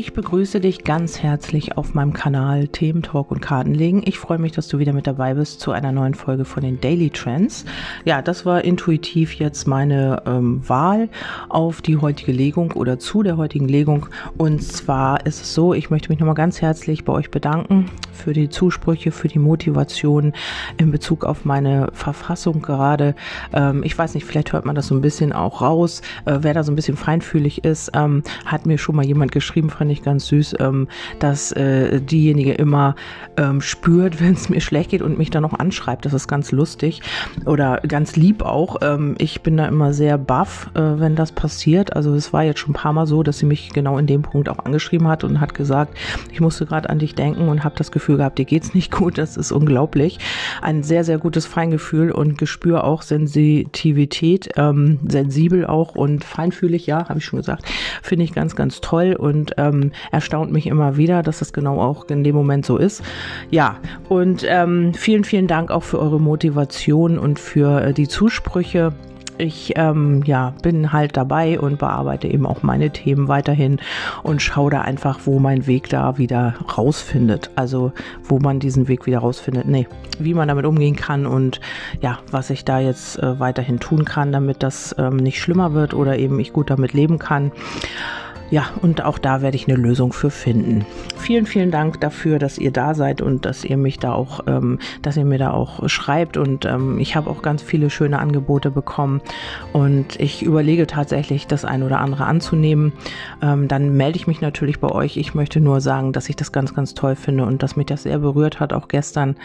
Ich begrüße dich ganz herzlich auf meinem Kanal Themen Talk und Kartenlegen. Ich freue mich, dass du wieder mit dabei bist zu einer neuen Folge von den Daily Trends. Ja, das war intuitiv jetzt meine ähm, Wahl auf die heutige Legung oder zu der heutigen Legung. Und zwar ist es so, ich möchte mich nochmal ganz herzlich bei euch bedanken für die Zusprüche, für die Motivation in Bezug auf meine Verfassung gerade. Ähm, ich weiß nicht, vielleicht hört man das so ein bisschen auch raus. Äh, wer da so ein bisschen feinfühlig ist, ähm, hat mir schon mal jemand geschrieben, fand ich ganz süß, ähm, dass äh, diejenige immer ähm, spürt, wenn es mir schlecht geht und mich dann noch anschreibt. Das ist ganz lustig oder ganz lieb auch. Ähm, ich bin da immer sehr baff, äh, wenn das passiert. Also es war jetzt schon ein paar Mal so, dass sie mich genau in dem Punkt auch angeschrieben hat und hat gesagt, ich musste gerade an dich denken und habe das Gefühl gehabt, dir geht's nicht gut. Das ist unglaublich. Ein sehr, sehr gutes Feingefühl und Gespür auch Sensitivität, ähm, sensibel auch und feinfühlig, ja, habe ich schon gesagt. Finde ich ganz, ganz toll und ähm, ähm, erstaunt mich immer wieder, dass das genau auch in dem Moment so ist. Ja, und ähm, vielen, vielen Dank auch für eure Motivation und für äh, die Zusprüche ich ähm, ja, bin halt dabei und bearbeite eben auch meine Themen weiterhin und schaue da einfach, wo mein Weg da wieder rausfindet. Also wo man diesen Weg wieder rausfindet. Nee, wie man damit umgehen kann und ja, was ich da jetzt äh, weiterhin tun kann, damit das ähm, nicht schlimmer wird oder eben ich gut damit leben kann. Ja, und auch da werde ich eine Lösung für finden. Vielen, vielen Dank dafür, dass ihr da seid und dass ihr mich da auch, ähm, dass ihr mir da auch schreibt. Und ähm, ich habe auch ganz viele schöne Angebote bekommen. Und ich überlege tatsächlich, das ein oder andere anzunehmen. Ähm, dann melde ich mich natürlich bei euch. Ich möchte nur sagen, dass ich das ganz, ganz toll finde und dass mich das sehr berührt hat, auch gestern.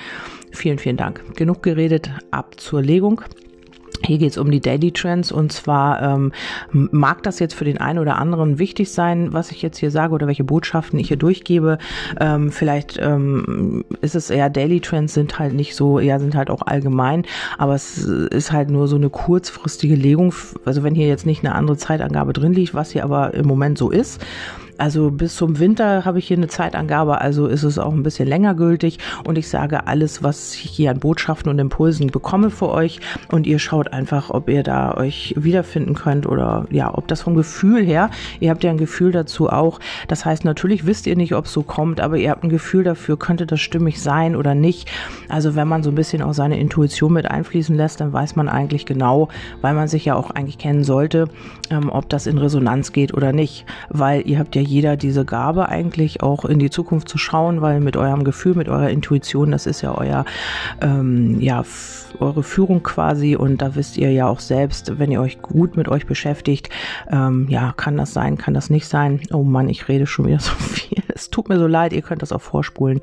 Vielen, vielen Dank. Genug geredet, ab zur Legung. Hier geht es um die Daily Trends und zwar ähm, mag das jetzt für den einen oder anderen wichtig sein, was ich jetzt hier sage oder welche Botschaften ich hier durchgebe. Ähm, vielleicht ähm, ist es eher Daily Trends sind halt nicht so, ja sind halt auch allgemein, aber es ist halt nur so eine kurzfristige Legung. Also wenn hier jetzt nicht eine andere Zeitangabe drin liegt, was hier aber im Moment so ist also bis zum Winter habe ich hier eine Zeitangabe, also ist es auch ein bisschen länger gültig. Und ich sage alles, was ich hier an Botschaften und Impulsen bekomme für euch. Und ihr schaut einfach, ob ihr da euch wiederfinden könnt oder ja, ob das vom Gefühl her, ihr habt ja ein Gefühl dazu auch. Das heißt, natürlich wisst ihr nicht, ob es so kommt, aber ihr habt ein Gefühl dafür, könnte das stimmig sein oder nicht. Also wenn man so ein bisschen auch seine Intuition mit einfließen lässt, dann weiß man eigentlich genau, weil man sich ja auch eigentlich kennen sollte, ähm, ob das in Resonanz geht oder nicht. Weil ihr habt ja jeder diese Gabe eigentlich auch in die Zukunft zu schauen, weil mit eurem Gefühl, mit eurer Intuition, das ist ja euer, ähm, ja, eure Führung quasi und da wisst ihr ja auch selbst, wenn ihr euch gut mit euch beschäftigt, ähm, ja, kann das sein, kann das nicht sein. Oh Mann, ich rede schon wieder so viel. Es tut mir so leid, ihr könnt das auch vorspulen.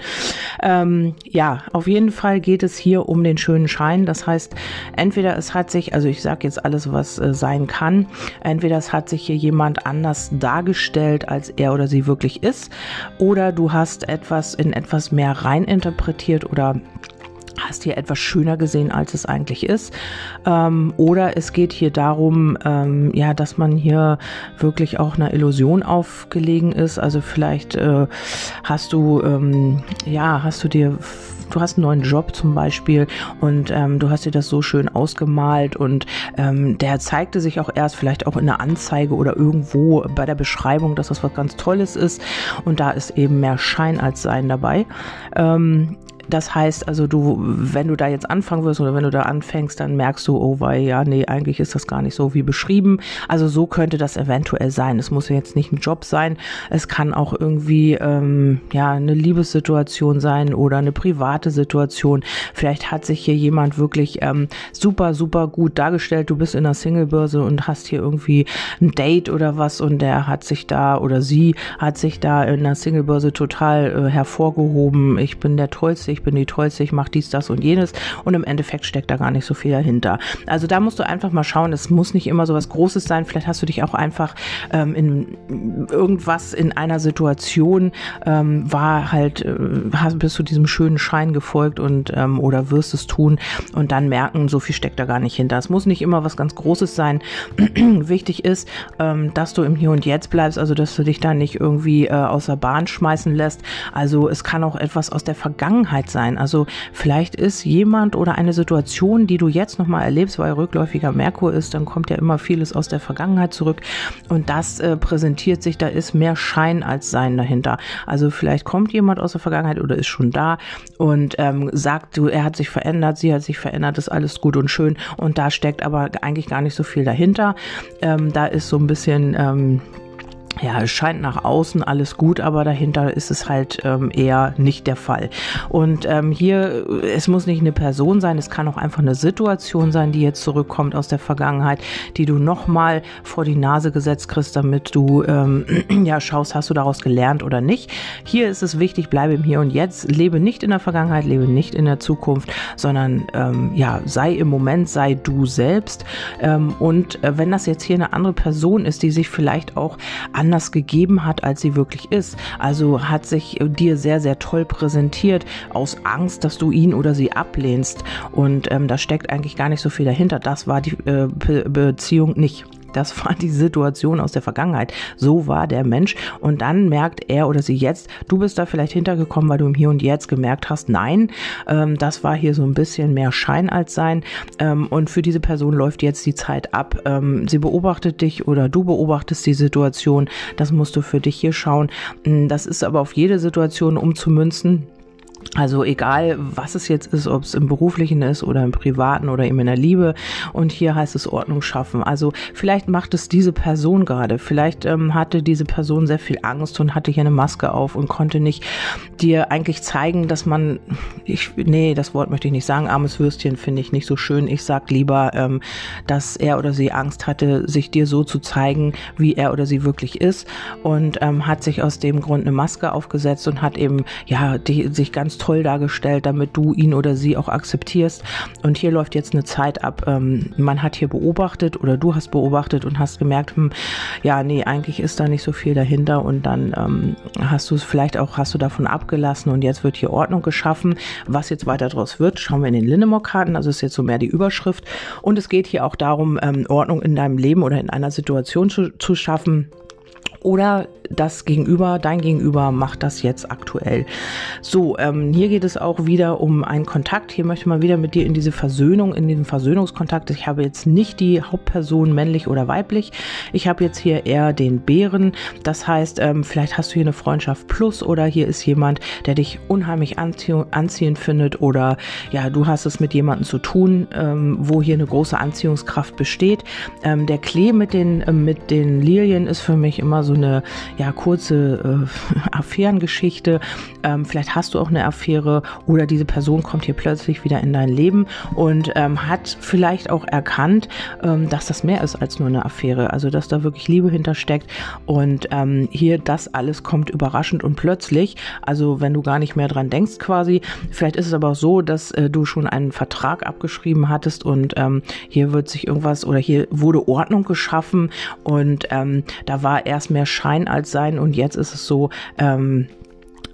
Ähm, ja, auf jeden Fall geht es hier um den schönen Schein. Das heißt, entweder es hat sich, also ich sage jetzt alles, was äh, sein kann, entweder es hat sich hier jemand anders dargestellt, als er oder sie wirklich ist, oder du hast etwas in etwas mehr rein interpretiert oder hast hier etwas schöner gesehen, als es eigentlich ist. Ähm, oder es geht hier darum, ähm, ja, dass man hier wirklich auch einer Illusion aufgelegen ist. Also vielleicht äh, hast du, ähm, ja, hast du dir du hast einen neuen Job zum Beispiel und ähm, du hast dir das so schön ausgemalt und ähm, der zeigte sich auch erst vielleicht auch in der Anzeige oder irgendwo bei der Beschreibung, dass das was ganz Tolles ist und da ist eben mehr Schein als Sein dabei. Ähm, das heißt also, du, wenn du da jetzt anfangen wirst oder wenn du da anfängst, dann merkst du, oh, weil ja, nee, eigentlich ist das gar nicht so wie beschrieben. Also so könnte das eventuell sein. Es muss ja jetzt nicht ein Job sein. Es kann auch irgendwie, ähm, ja, eine Liebessituation sein oder eine private Situation. Vielleicht hat sich hier jemand wirklich ähm, super, super gut dargestellt. Du bist in der Singlebörse und hast hier irgendwie ein Date oder was und der hat sich da oder sie hat sich da in der Singlebörse total äh, hervorgehoben. Ich bin der Tollste ich bin die Tollste, ich mache dies, das und jenes und im Endeffekt steckt da gar nicht so viel dahinter. Also da musst du einfach mal schauen, es muss nicht immer so was Großes sein, vielleicht hast du dich auch einfach ähm, in irgendwas in einer Situation ähm, war halt, äh, bist du diesem schönen Schein gefolgt und ähm, oder wirst es tun und dann merken, so viel steckt da gar nicht hinter. Es muss nicht immer was ganz Großes sein. Wichtig ist, ähm, dass du im Hier und Jetzt bleibst, also dass du dich da nicht irgendwie äh, aus der Bahn schmeißen lässt. Also es kann auch etwas aus der Vergangenheit Vergangenheit sein. Also vielleicht ist jemand oder eine Situation, die du jetzt nochmal erlebst, weil rückläufiger Merkur ist, dann kommt ja immer vieles aus der Vergangenheit zurück und das äh, präsentiert sich, da ist mehr Schein als Sein dahinter. Also vielleicht kommt jemand aus der Vergangenheit oder ist schon da und ähm, sagt, du, er hat sich verändert, sie hat sich verändert, ist alles gut und schön und da steckt aber eigentlich gar nicht so viel dahinter. Ähm, da ist so ein bisschen ähm, ja, es scheint nach außen alles gut, aber dahinter ist es halt ähm, eher nicht der Fall. Und ähm, hier, es muss nicht eine Person sein, es kann auch einfach eine Situation sein, die jetzt zurückkommt aus der Vergangenheit, die du nochmal vor die Nase gesetzt kriegst, damit du ähm, ja schaust, hast du daraus gelernt oder nicht. Hier ist es wichtig, bleibe im Hier und Jetzt, lebe nicht in der Vergangenheit, lebe nicht in der Zukunft, sondern ähm, ja, sei im Moment, sei du selbst. Ähm, und äh, wenn das jetzt hier eine andere Person ist, die sich vielleicht auch anders gegeben hat, als sie wirklich ist. Also hat sich dir sehr, sehr toll präsentiert aus Angst, dass du ihn oder sie ablehnst. Und ähm, da steckt eigentlich gar nicht so viel dahinter. Das war die äh, Be Beziehung nicht. Das war die Situation aus der Vergangenheit. So war der Mensch. Und dann merkt er oder sie jetzt, du bist da vielleicht hintergekommen, weil du im Hier und Jetzt gemerkt hast, nein, ähm, das war hier so ein bisschen mehr Schein als Sein. Ähm, und für diese Person läuft jetzt die Zeit ab. Ähm, sie beobachtet dich oder du beobachtest die Situation. Das musst du für dich hier schauen. Hm, das ist aber auf jede Situation umzumünzen. Also egal, was es jetzt ist, ob es im beruflichen ist oder im privaten oder eben in der Liebe. Und hier heißt es Ordnung schaffen. Also vielleicht macht es diese Person gerade. Vielleicht ähm, hatte diese Person sehr viel Angst und hatte hier eine Maske auf und konnte nicht dir eigentlich zeigen, dass man, ich, nee, das Wort möchte ich nicht sagen, armes Würstchen finde ich nicht so schön. Ich sag lieber, ähm, dass er oder sie Angst hatte, sich dir so zu zeigen, wie er oder sie wirklich ist und ähm, hat sich aus dem Grund eine Maske aufgesetzt und hat eben, ja, die, sich ganz toll dargestellt, damit du ihn oder sie auch akzeptierst. Und hier läuft jetzt eine Zeit ab. Ähm, man hat hier beobachtet oder du hast beobachtet und hast gemerkt, hm, ja, nee, eigentlich ist da nicht so viel dahinter. Und dann ähm, hast du es vielleicht auch, hast du davon abgelassen und jetzt wird hier Ordnung geschaffen. Was jetzt weiter daraus wird, schauen wir in den Linnemore-Karten. Also ist jetzt so mehr die Überschrift. Und es geht hier auch darum, ähm, Ordnung in deinem Leben oder in einer Situation zu, zu schaffen oder das Gegenüber, dein Gegenüber macht das jetzt aktuell. So, ähm, hier geht es auch wieder um einen Kontakt. Hier möchte man wieder mit dir in diese Versöhnung, in diesen Versöhnungskontakt. Ich habe jetzt nicht die Hauptperson männlich oder weiblich. Ich habe jetzt hier eher den Bären. Das heißt, ähm, vielleicht hast du hier eine Freundschaft plus oder hier ist jemand, der dich unheimlich anzie anziehend findet oder ja, du hast es mit jemandem zu tun, ähm, wo hier eine große Anziehungskraft besteht. Ähm, der Klee mit den, äh, mit den Lilien ist für mich immer so eine ja, kurze äh, Affärengeschichte. Ähm, vielleicht hast du auch eine Affäre oder diese Person kommt hier plötzlich wieder in dein Leben und ähm, hat vielleicht auch erkannt, ähm, dass das mehr ist als nur eine Affäre. Also dass da wirklich Liebe hintersteckt und ähm, hier das alles kommt überraschend und plötzlich. Also wenn du gar nicht mehr dran denkst quasi. Vielleicht ist es aber auch so, dass äh, du schon einen Vertrag abgeschrieben hattest und ähm, hier wird sich irgendwas oder hier wurde Ordnung geschaffen und ähm, da war erst mehr Schein als sein. Und jetzt ist es so, ähm,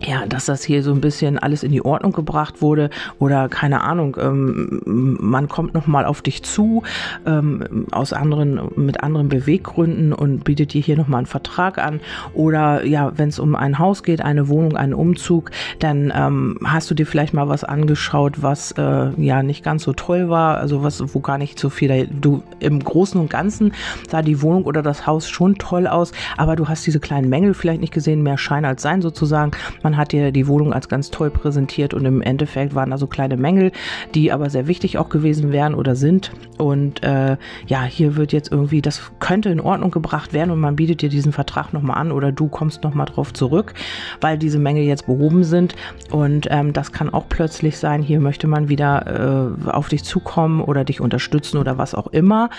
ja, dass das hier so ein bisschen alles in die Ordnung gebracht wurde oder keine Ahnung, ähm, man kommt noch mal auf dich zu ähm, aus anderen mit anderen Beweggründen und bietet dir hier noch mal einen Vertrag an oder ja, wenn es um ein Haus geht, eine Wohnung, einen Umzug, dann ähm, hast du dir vielleicht mal was angeschaut, was äh, ja nicht ganz so toll war, also was wo gar nicht so viel du im Großen und Ganzen sah die Wohnung oder das Haus schon toll aus, aber du hast diese kleinen Mängel vielleicht nicht gesehen, mehr Schein als Sein sozusagen. Hat dir die Wohnung als ganz toll präsentiert und im Endeffekt waren da so kleine Mängel, die aber sehr wichtig auch gewesen wären oder sind. Und äh, ja, hier wird jetzt irgendwie, das könnte in Ordnung gebracht werden und man bietet dir diesen Vertrag nochmal an oder du kommst nochmal drauf zurück, weil diese Mängel jetzt behoben sind. Und ähm, das kann auch plötzlich sein, hier möchte man wieder äh, auf dich zukommen oder dich unterstützen oder was auch immer.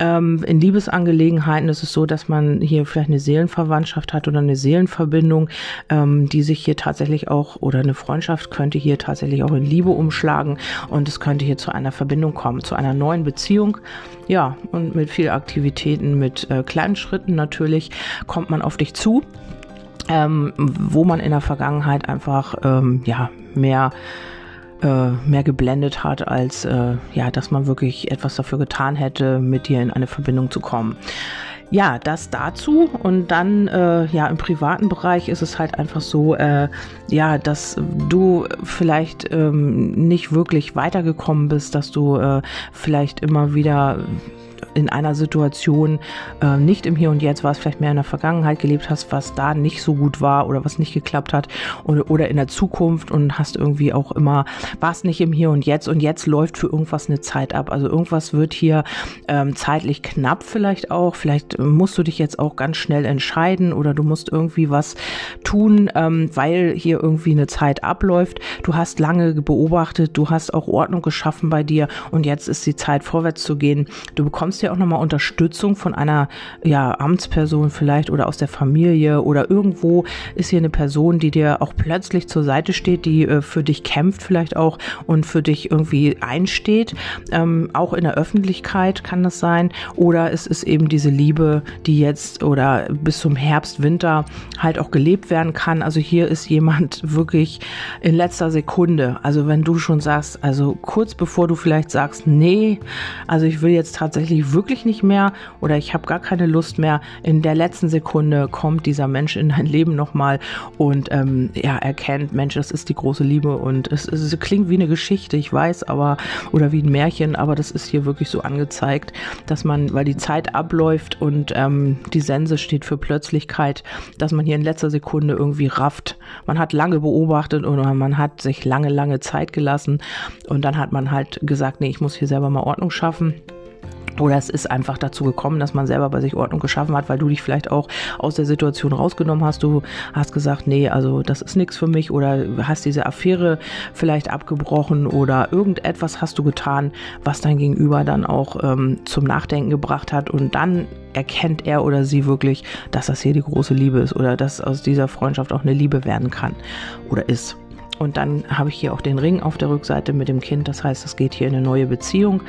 Ähm, in Liebesangelegenheiten ist es so, dass man hier vielleicht eine Seelenverwandtschaft hat oder eine Seelenverbindung, ähm, die sich hier tatsächlich auch oder eine Freundschaft könnte hier tatsächlich auch in Liebe umschlagen und es könnte hier zu einer Verbindung kommen, zu einer neuen Beziehung. Ja, und mit viel Aktivitäten, mit äh, kleinen Schritten natürlich kommt man auf dich zu, ähm, wo man in der Vergangenheit einfach ähm, ja mehr äh, mehr geblendet hat, als äh, ja, dass man wirklich etwas dafür getan hätte, mit dir in eine Verbindung zu kommen. Ja, das dazu und dann äh, ja im privaten Bereich ist es halt einfach so, äh, ja, dass du vielleicht ähm, nicht wirklich weitergekommen bist, dass du äh, vielleicht immer wieder in einer Situation äh, nicht im Hier und Jetzt warst, vielleicht mehr in der Vergangenheit gelebt hast, was da nicht so gut war oder was nicht geklappt hat oder, oder in der Zukunft und hast irgendwie auch immer, warst nicht im Hier und Jetzt und jetzt läuft für irgendwas eine Zeit ab. Also irgendwas wird hier ähm, zeitlich knapp vielleicht auch. Vielleicht musst du dich jetzt auch ganz schnell entscheiden oder du musst irgendwie was tun, ähm, weil hier irgendwie eine Zeit abläuft. Du hast lange beobachtet, du hast auch Ordnung geschaffen bei dir und jetzt ist die Zeit vorwärts zu gehen. Du bekommst ja auch nochmal Unterstützung von einer ja, Amtsperson vielleicht oder aus der Familie oder irgendwo ist hier eine Person, die dir auch plötzlich zur Seite steht, die äh, für dich kämpft vielleicht auch und für dich irgendwie einsteht. Ähm, auch in der Öffentlichkeit kann das sein. Oder es ist eben diese Liebe, die jetzt oder bis zum Herbst, Winter halt auch gelebt werden kann. Also hier ist jemand wirklich in letzter Sekunde. Also wenn du schon sagst, also kurz bevor du vielleicht sagst, nee, also ich will jetzt tatsächlich wirklich nicht mehr oder ich habe gar keine Lust mehr. In der letzten Sekunde kommt dieser Mensch in dein Leben nochmal und ähm, ja, erkennt, Mensch, das ist die große Liebe und es, es, klingt wie eine Geschichte, ich weiß, aber oder wie ein Märchen, aber das ist hier wirklich so angezeigt, dass man, weil die Zeit abläuft und ähm, die Sense steht für Plötzlichkeit, dass man hier in letzter Sekunde irgendwie rafft. Man hat lange beobachtet oder man hat sich lange, lange Zeit gelassen und dann hat man halt gesagt, nee, ich muss hier selber mal Ordnung schaffen. Oder es ist einfach dazu gekommen, dass man selber bei sich Ordnung geschaffen hat, weil du dich vielleicht auch aus der Situation rausgenommen hast. Du hast gesagt, nee, also das ist nichts für mich oder hast diese Affäre vielleicht abgebrochen oder irgendetwas hast du getan, was dein Gegenüber dann auch ähm, zum Nachdenken gebracht hat und dann erkennt er oder sie wirklich, dass das hier die große Liebe ist oder dass aus dieser Freundschaft auch eine Liebe werden kann oder ist. Und dann habe ich hier auch den Ring auf der Rückseite mit dem Kind. Das heißt, es geht hier in eine neue Beziehung.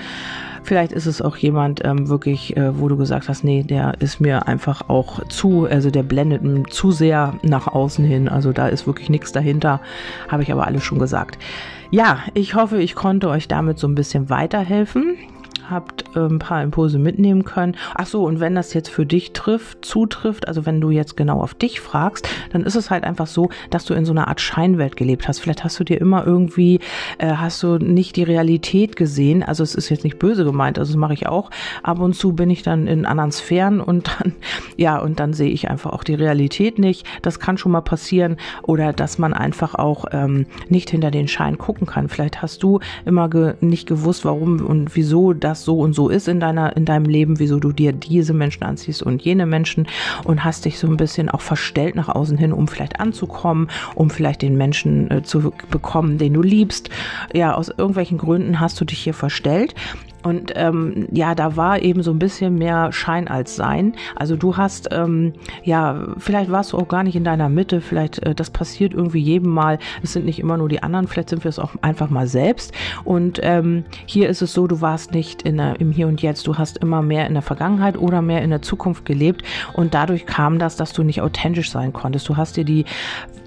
Vielleicht ist es auch jemand ähm, wirklich, äh, wo du gesagt hast, nee, der ist mir einfach auch zu, also der blendet zu sehr nach außen hin. Also da ist wirklich nichts dahinter, habe ich aber alles schon gesagt. Ja, ich hoffe, ich konnte euch damit so ein bisschen weiterhelfen habt äh, ein paar Impulse mitnehmen können. Ach so, und wenn das jetzt für dich trifft, zutrifft, also wenn du jetzt genau auf dich fragst, dann ist es halt einfach so, dass du in so einer Art Scheinwelt gelebt hast. Vielleicht hast du dir immer irgendwie, äh, hast du nicht die Realität gesehen. Also es ist jetzt nicht böse gemeint, also das mache ich auch. Ab und zu bin ich dann in anderen Sphären und dann, ja, und dann sehe ich einfach auch die Realität nicht. Das kann schon mal passieren. Oder dass man einfach auch ähm, nicht hinter den Schein gucken kann. Vielleicht hast du immer ge nicht gewusst, warum und wieso das so und so ist in deiner, in deinem Leben, wieso du dir diese Menschen anziehst und jene Menschen und hast dich so ein bisschen auch verstellt nach außen hin, um vielleicht anzukommen, um vielleicht den Menschen äh, zu bekommen, den du liebst. Ja, aus irgendwelchen Gründen hast du dich hier verstellt und ähm, ja, da war eben so ein bisschen mehr Schein als Sein. Also du hast, ähm, ja, vielleicht warst du auch gar nicht in deiner Mitte, vielleicht äh, das passiert irgendwie jedem Mal. Es sind nicht immer nur die anderen, vielleicht sind wir es auch einfach mal selbst. Und ähm, hier ist es so, du warst nicht in der, im Hier und Jetzt, du hast immer mehr in der Vergangenheit oder mehr in der Zukunft gelebt. Und dadurch kam das, dass du nicht authentisch sein konntest. Du hast dir die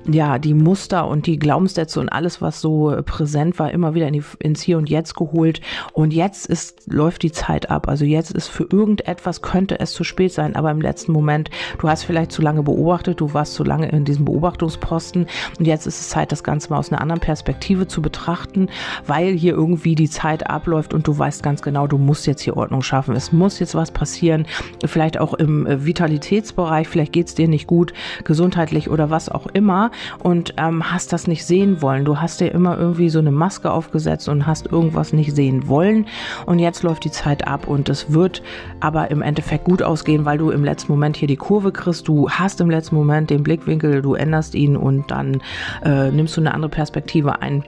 ja, die Muster und die Glaubenssätze und alles, was so äh, präsent war, immer wieder in die, ins Hier und Jetzt geholt. Und jetzt ist, läuft die Zeit ab. Also jetzt ist für irgendetwas, könnte es zu spät sein, aber im letzten Moment, du hast vielleicht zu lange beobachtet, du warst zu lange in diesem Beobachtungsposten und jetzt ist es Zeit, das Ganze mal aus einer anderen Perspektive zu betrachten, weil hier irgendwie die Zeit abläuft und du weißt ganz genau, du musst jetzt hier Ordnung schaffen. Es muss jetzt was passieren, vielleicht auch im äh, Vitalitätsbereich, vielleicht geht es dir nicht gut, gesundheitlich oder was auch immer und ähm, hast das nicht sehen wollen. Du hast dir immer irgendwie so eine Maske aufgesetzt und hast irgendwas nicht sehen wollen. Und jetzt läuft die Zeit ab und es wird aber im Endeffekt gut ausgehen, weil du im letzten Moment hier die Kurve kriegst. Du hast im letzten Moment den Blickwinkel, du änderst ihn und dann äh, nimmst du eine andere Perspektive ein.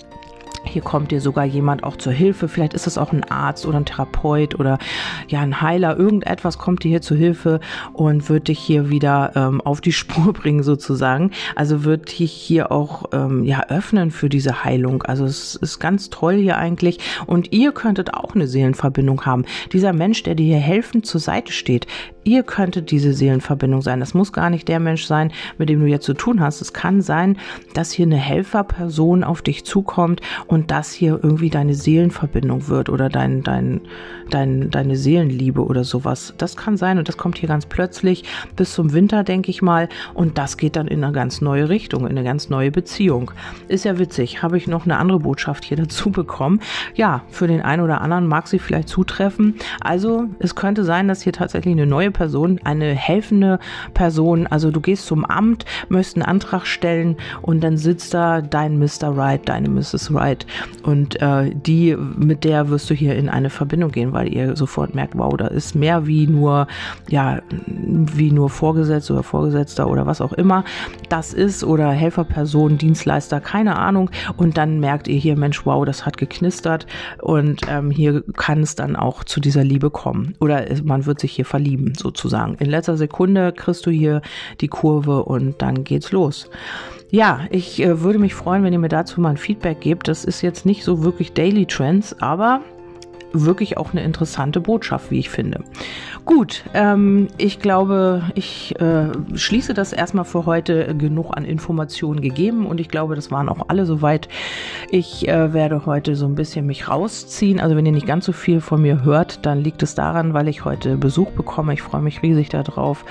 Hier kommt dir sogar jemand auch zur Hilfe. Vielleicht ist es auch ein Arzt oder ein Therapeut oder ja ein Heiler. Irgendetwas kommt dir hier zur Hilfe und wird dich hier wieder ähm, auf die Spur bringen sozusagen. Also wird dich hier auch ähm, ja öffnen für diese Heilung. Also es ist ganz toll hier eigentlich. Und ihr könntet auch eine Seelenverbindung haben. Dieser Mensch, der dir hier helfend zur Seite steht, ihr könntet diese Seelenverbindung sein. Das muss gar nicht der Mensch sein, mit dem du jetzt zu tun hast. Es kann sein, dass hier eine Helferperson auf dich zukommt und und das hier irgendwie deine Seelenverbindung wird oder dein, dein, dein, deine Seelenliebe oder sowas. Das kann sein und das kommt hier ganz plötzlich bis zum Winter, denke ich mal. Und das geht dann in eine ganz neue Richtung, in eine ganz neue Beziehung. Ist ja witzig. Habe ich noch eine andere Botschaft hier dazu bekommen. Ja, für den einen oder anderen mag sie vielleicht zutreffen. Also es könnte sein, dass hier tatsächlich eine neue Person, eine helfende Person, also du gehst zum Amt, möchtest einen Antrag stellen und dann sitzt da dein Mr. Right, deine Mrs. Right und äh, die, mit der wirst du hier in eine Verbindung gehen, weil ihr sofort merkt, wow, da ist mehr wie nur, ja, wie nur Vorgesetzter oder Vorgesetzter oder was auch immer das ist oder Helferperson, Dienstleister, keine Ahnung und dann merkt ihr hier, Mensch, wow, das hat geknistert und ähm, hier kann es dann auch zu dieser Liebe kommen oder man wird sich hier verlieben sozusagen. In letzter Sekunde kriegst du hier die Kurve und dann geht's los. Ja, ich äh, würde mich freuen, wenn ihr mir dazu mal ein Feedback gebt. Das ist jetzt nicht so wirklich Daily Trends, aber wirklich auch eine interessante Botschaft, wie ich finde. Gut, ähm, ich glaube, ich äh, schließe das erstmal für heute genug an Informationen gegeben und ich glaube, das waren auch alle soweit. Ich äh, werde heute so ein bisschen mich rausziehen. Also wenn ihr nicht ganz so viel von mir hört, dann liegt es daran, weil ich heute Besuch bekomme. Ich freue mich riesig darauf.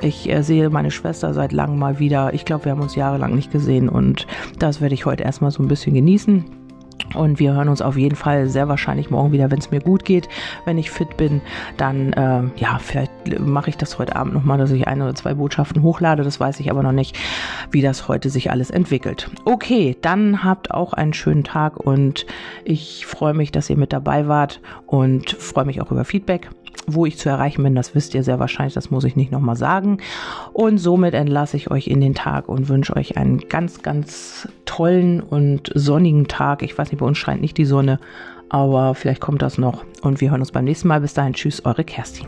Ich äh, sehe meine Schwester seit langem mal wieder. Ich glaube, wir haben uns jahrelang nicht gesehen und das werde ich heute erstmal so ein bisschen genießen. Und wir hören uns auf jeden Fall sehr wahrscheinlich morgen wieder, wenn es mir gut geht. Wenn ich fit bin, dann äh, ja, vielleicht mache ich das heute Abend nochmal, dass ich ein oder zwei Botschaften hochlade. Das weiß ich aber noch nicht, wie das heute sich alles entwickelt. Okay, dann habt auch einen schönen Tag und ich freue mich, dass ihr mit dabei wart und freue mich auch über Feedback. Wo ich zu erreichen bin, das wisst ihr sehr wahrscheinlich, das muss ich nicht nochmal sagen. Und somit entlasse ich euch in den Tag und wünsche euch einen ganz, ganz tollen und sonnigen Tag. Ich weiß nicht, bei uns scheint nicht die Sonne, aber vielleicht kommt das noch. Und wir hören uns beim nächsten Mal. Bis dahin, tschüss, eure Kerstin.